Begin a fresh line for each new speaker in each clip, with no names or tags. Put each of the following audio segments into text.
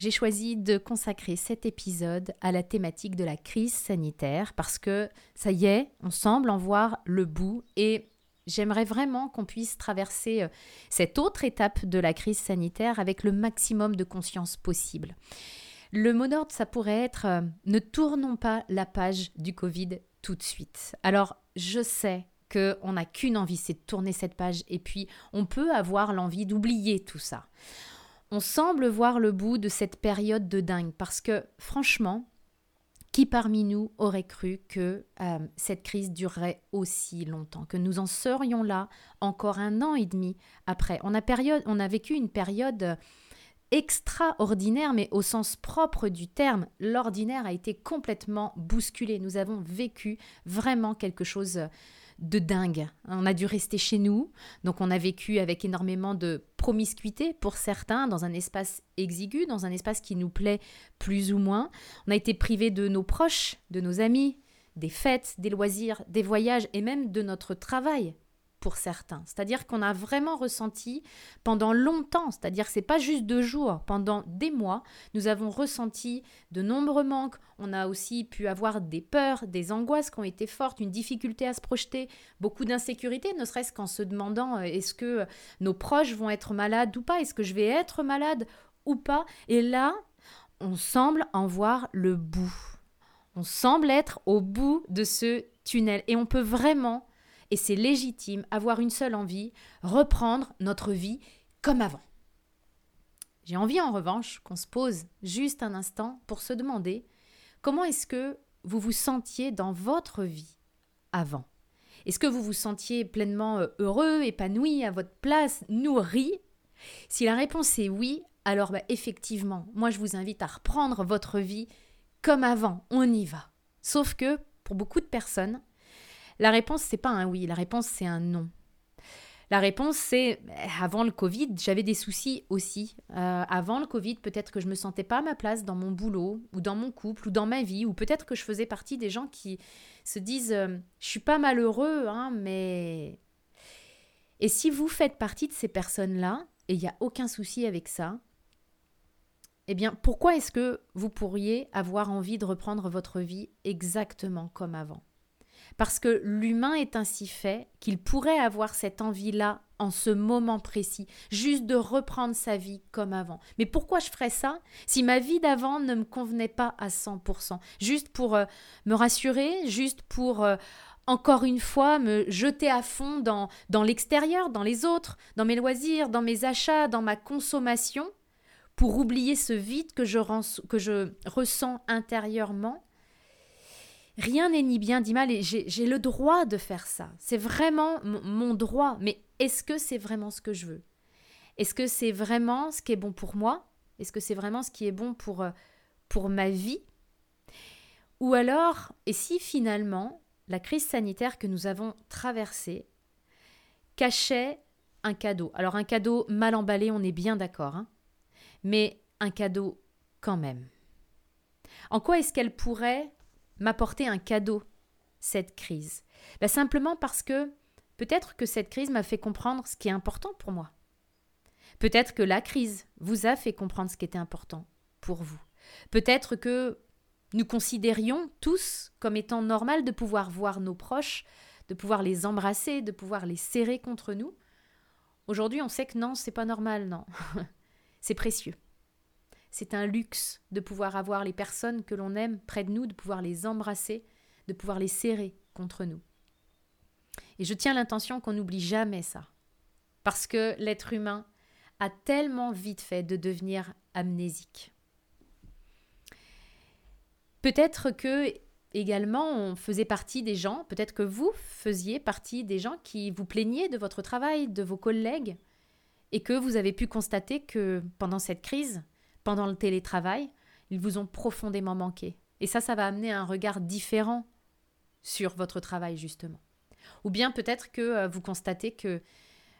j'ai choisi de consacrer cet épisode à la thématique de la crise sanitaire parce que ça y est, on semble en voir le bout et j'aimerais vraiment qu'on puisse traverser euh, cette autre étape de la crise sanitaire avec le maximum de conscience possible. Le mot d'ordre, ça pourrait être euh, ne tournons pas la page du Covid tout de suite. Alors, je sais qu'on n'a qu'une envie, c'est de tourner cette page et puis on peut avoir l'envie d'oublier tout ça on semble voir le bout de cette période de dingue parce que franchement, qui parmi nous aurait cru que euh, cette crise durerait aussi longtemps, que nous en serions là encore un an et demi après? On a, on a vécu une période extraordinaire, mais au sens propre du terme. L'ordinaire a été complètement bousculé. Nous avons vécu vraiment quelque chose de dingue. On a dû rester chez nous, donc on a vécu avec énormément de promiscuité pour certains, dans un espace exigu, dans un espace qui nous plaît plus ou moins. On a été privé de nos proches, de nos amis, des fêtes, des loisirs, des voyages et même de notre travail pour certains. C'est-à-dire qu'on a vraiment ressenti pendant longtemps, c'est-à-dire c'est pas juste deux jours, pendant des mois, nous avons ressenti de nombreux manques. On a aussi pu avoir des peurs, des angoisses qui ont été fortes, une difficulté à se projeter, beaucoup d'insécurité, ne serait-ce qu'en se demandant euh, est-ce que nos proches vont être malades ou pas, est-ce que je vais être malade ou pas. Et là, on semble en voir le bout. On semble être au bout de ce tunnel et on peut vraiment et c'est légitime, avoir une seule envie, reprendre notre vie comme avant. J'ai envie en revanche qu'on se pose juste un instant pour se demander comment est-ce que vous vous sentiez dans votre vie avant? Est-ce que vous vous sentiez pleinement euh, heureux, épanoui, à votre place, nourri? Si la réponse est oui, alors bah, effectivement, moi je vous invite à reprendre votre vie comme avant, on y va. Sauf que pour beaucoup de personnes, la réponse, c'est pas un oui, la réponse, c'est un non. La réponse, c'est eh, avant le Covid, j'avais des soucis aussi. Euh, avant le Covid, peut-être que je me sentais pas à ma place dans mon boulot, ou dans mon couple, ou dans ma vie, ou peut-être que je faisais partie des gens qui se disent euh, Je suis pas malheureux, hein, mais. Et si vous faites partie de ces personnes-là, et il n'y a aucun souci avec ça, eh bien, pourquoi est-ce que vous pourriez avoir envie de reprendre votre vie exactement comme avant? Parce que l'humain est ainsi fait qu'il pourrait avoir cette envie-là en ce moment précis, juste de reprendre sa vie comme avant. Mais pourquoi je ferais ça si ma vie d'avant ne me convenait pas à 100% Juste pour euh, me rassurer, juste pour... Euh, encore une fois, me jeter à fond dans, l'extérieur, dans les autres, dans mes loisirs, dans mes achats, dans ma consommation, pour oublier ce vide que je ressens intérieurement Rien n'est ni bien ni mal et j'ai le droit de faire ça. C'est vraiment mon droit. Mais est-ce que c'est vraiment ce que je veux? Est-ce que c'est vraiment ce qui est bon pour moi? Est-ce que c'est vraiment ce qui est bon pour, euh, pour ma vie? Ou alors, et si finalement la crise sanitaire que nous avons traversée cachait un cadeau? Alors un cadeau mal emballé, on est bien d'accord, hein mais un cadeau quand même. En quoi est-ce qu'elle pourrait m'apporter un cadeau, cette crise bah, Simplement parce que peut-être que cette crise m'a fait comprendre ce qui est important pour moi. Peut-être que la crise vous a fait comprendre ce qui était important pour vous. Peut-être que nous considérions tous comme étant normal de pouvoir voir nos proches, de pouvoir les embrasser, de pouvoir les serrer contre nous. Aujourd'hui, on sait que non, c'est pas normal, non. c'est précieux. C'est un luxe de pouvoir avoir les personnes que l'on aime près de nous, de pouvoir les embrasser, de pouvoir les serrer contre nous. Et je tiens l'intention qu'on n'oublie jamais ça. Parce que l'être humain a tellement vite fait de devenir amnésique. Peut-être que également on faisait partie des gens, peut-être que vous faisiez partie des gens qui vous plaigniez de votre travail, de vos collègues, et que vous avez pu constater que pendant cette crise, pendant le télétravail, ils vous ont profondément manqué. Et ça, ça va amener un regard différent sur votre travail, justement. Ou bien peut-être que euh, vous constatez que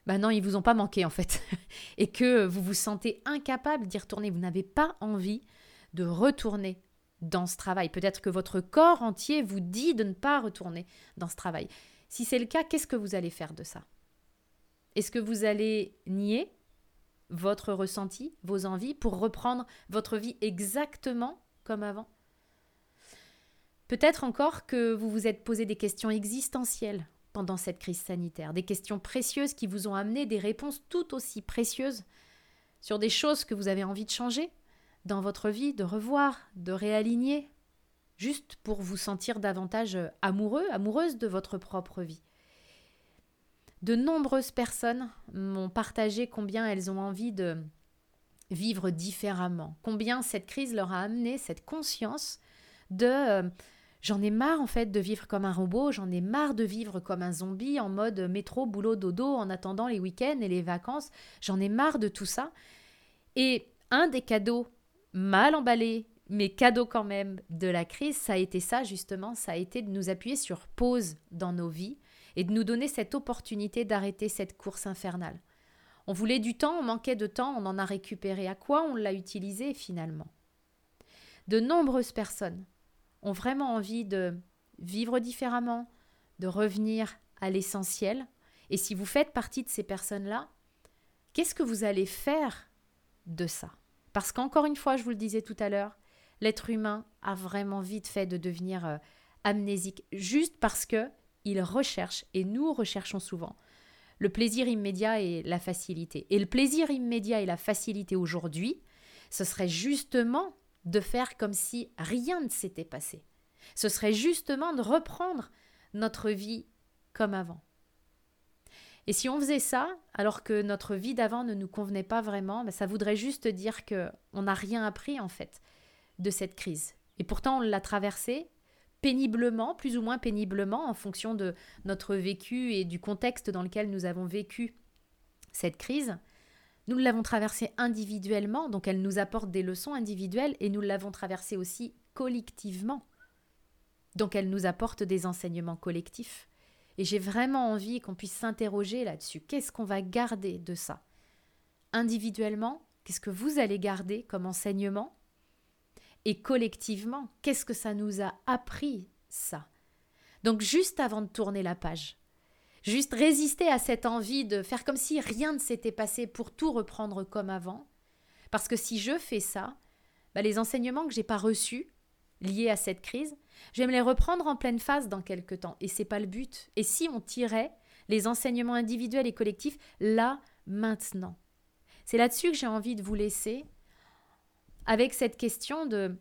ben non, ils vous ont pas manqué en fait, et que vous vous sentez incapable d'y retourner. Vous n'avez pas envie de retourner dans ce travail. Peut-être que votre corps entier vous dit de ne pas retourner dans ce travail. Si c'est le cas, qu'est-ce que vous allez faire de ça? Est-ce que vous allez nier votre ressenti, vos envies, pour reprendre votre vie exactement comme avant Peut-être encore que vous vous êtes posé des questions existentielles pendant cette crise sanitaire, des questions précieuses qui vous ont amené des réponses tout aussi précieuses sur des choses que vous avez envie de changer dans votre vie, de revoir, de réaligner, juste pour vous sentir davantage amoureux, amoureuse de votre propre vie. De nombreuses personnes m'ont partagé combien elles ont envie de vivre différemment, combien cette crise leur a amené cette conscience de euh, j'en ai marre en fait de vivre comme un robot, j'en ai marre de vivre comme un zombie en mode métro, boulot, dodo en attendant les week-ends et les vacances, j'en ai marre de tout ça. Et un des cadeaux mal emballés, mais cadeaux quand même de la crise, ça a été ça justement, ça a été de nous appuyer sur pause dans nos vies et de nous donner cette opportunité d'arrêter cette course infernale. On voulait du temps, on manquait de temps, on en a récupéré. À quoi on l'a utilisé finalement De nombreuses personnes ont vraiment envie de vivre différemment, de revenir à l'essentiel. Et si vous faites partie de ces personnes-là, qu'est-ce que vous allez faire de ça? Parce qu'encore une fois, je vous le disais tout à l'heure, l'être humain a vraiment vite fait de devenir euh, amnésique juste parce que il recherche, et nous recherchons souvent, le plaisir immédiat et la facilité. Et le plaisir immédiat et la facilité aujourd'hui, ce serait justement de faire comme si rien ne s'était passé. Ce serait justement de reprendre notre vie comme avant. Et si on faisait ça, alors que notre vie d'avant ne nous convenait pas vraiment, ben ça voudrait juste dire que on n'a rien appris en fait de cette crise. Et pourtant, on l'a traversée péniblement, plus ou moins péniblement, en fonction de notre vécu et du contexte dans lequel nous avons vécu cette crise. Nous l'avons traversée individuellement, donc elle nous apporte des leçons individuelles, et nous l'avons traversée aussi collectivement. Donc elle nous apporte des enseignements collectifs. Et j'ai vraiment envie qu'on puisse s'interroger là-dessus. Qu'est-ce qu'on va garder de ça? Individuellement, qu'est-ce que vous allez garder comme enseignement? Et collectivement, qu'est-ce que ça nous a appris, ça? Donc juste avant de tourner la page, juste résister à cette envie de faire comme si rien ne s'était passé pour tout reprendre comme avant, parce que si je fais ça, bah, les enseignements que j'ai pas reçus liés à cette crise, je vais me les reprendre en pleine phase dans quelques temps, et c'est pas le but. Et si on tirait les enseignements individuels et collectifs là, maintenant? C'est là-dessus que j'ai envie de vous laisser avec cette question de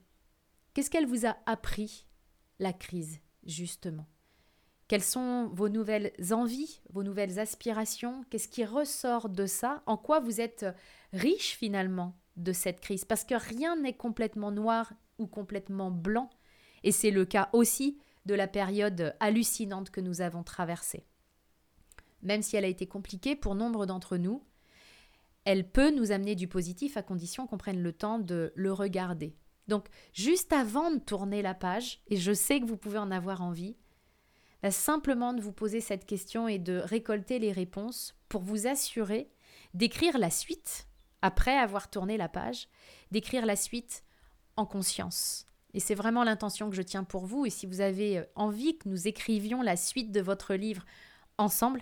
qu'est-ce qu'elle vous a appris, la crise, justement? Quelles sont vos nouvelles envies, vos nouvelles aspirations? Qu'est-ce qui ressort de ça? En quoi vous êtes riche finalement de cette crise? Parce que rien n'est complètement noir ou complètement blanc. Et c'est le cas aussi de la période hallucinante que nous avons traversée. Même si elle a été compliquée pour nombre d'entre nous, elle peut nous amener du positif à condition qu'on prenne le temps de le regarder. Donc, juste avant de tourner la page, et je sais que vous pouvez en avoir envie, bah, simplement de vous poser cette question et de récolter les réponses pour vous assurer d'écrire la suite, après avoir tourné la page, d'écrire la suite en conscience. Et c'est vraiment l'intention que je tiens pour vous. Et si vous avez envie que nous écrivions la suite de votre livre ensemble,